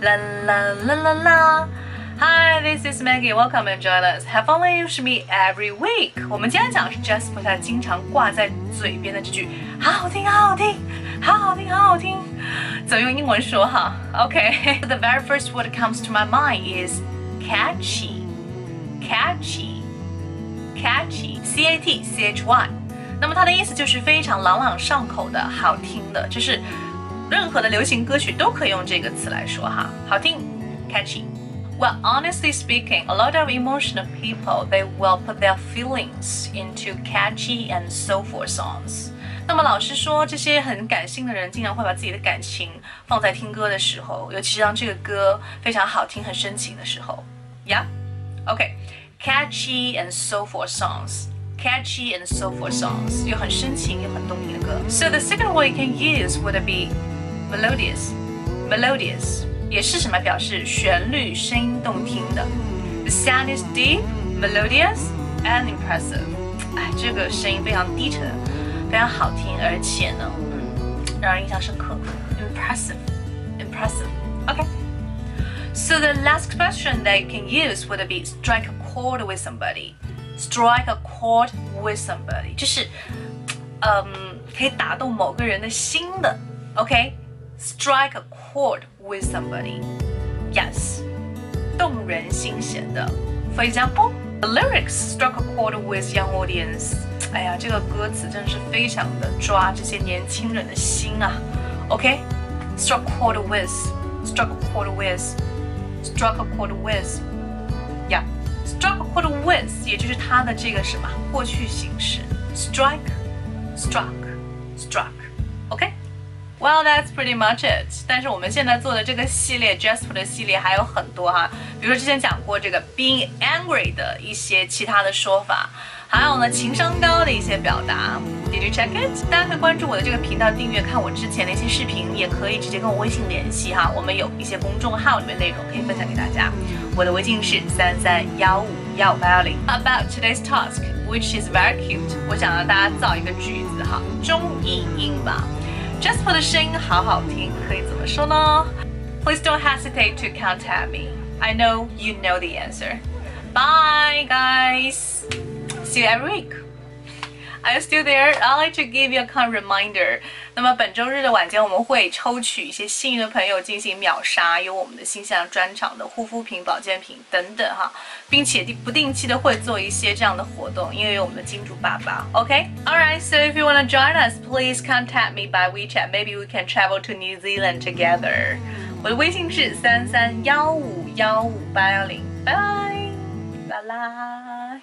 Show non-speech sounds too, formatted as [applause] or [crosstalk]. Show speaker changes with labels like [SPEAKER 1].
[SPEAKER 1] La la la la la. Hi, this is Maggie. Welcome and join us. Have fun with me every week. 我们今天讲的是 Jasper 他经常挂在嘴边的这句，好好听，好好听，好好听，好好听。怎么用英文说哈？Okay. [laughs] The very first word that comes to my mind is catchy, catchy, catchy. C A T C H Y. 那么它的意思就是非常朗朗上口的，好听的，就是 任何的流行歌曲都可以用这个词来说哈，好听，catchy。Well, honestly speaking, a lot of emotional people they will put their feelings into catchy and soulful songs. 那么老实说，这些很感性的人经常会把自己的感情放在听歌的时候，尤其是当这个歌非常好听、很深情的时候。Yeah, okay, catchy and soulful songs. Catchy and soulful songs 又很深情又很动听的歌。So the second word you can use would be melodious. Melodious 也是什么表示旋律声音动听的。The sound is deep, melodious, and impressive. 哎，这个声音非常低沉，非常好听，而且呢，嗯，让人印象深刻。Impressive, impressive. Okay. So the last expression that you can use would be strike a chord with somebody. Strike a chord with somebody，就是嗯，可以打动某个人的心的。 OK，strike a chord with somebody. Yes，动人心弦的。For example, the lyrics struck a chord with young audience. 哎呀，这个歌词真是非常的抓这些年轻人的心啊。OK，struck a chord with, struck a chord with, struck a chord with. Yeah, struck a chord with，也就是它的这个什么过去形式，strike, struck, struck. OK。 Well, that's pretty much it. 但是我们现在做的这个系列 Jasper 的系列还有很多哈，比如说之前讲过这个 being angry 的一些其他的说法，还有呢情商高的一些表达。Did you check it？大家可以关注我的这个频道，订阅看我之前的一些视频，也可以直接跟我微信联系哈。我们有一些公众号里面内容可以分享给大家。我的微信是三三幺五幺五八幺零。About today's task, which is very cute，我想让大家造一个句子哈，中译英吧。Jasper 的声音好好听，可以怎么说呢？Please don't hesitate to contact me. I know you know the answer. Bye, guys. See you every week. Are you still there? I'd like to give you a kind reminder. 那么本周日的晚间，我们会抽取一些幸运的朋友进行秒杀，有我们的新象专场的护肤品、保健品等等哈，并且不定期的会做一些这样的活动，因为有我们的金主爸爸。OK? Alright, so if you want to join us, please contact me by WeChat. Maybe we can travel to New Zealand together. 我的微信是三三幺五幺五八幺零。拜拜，啦啦。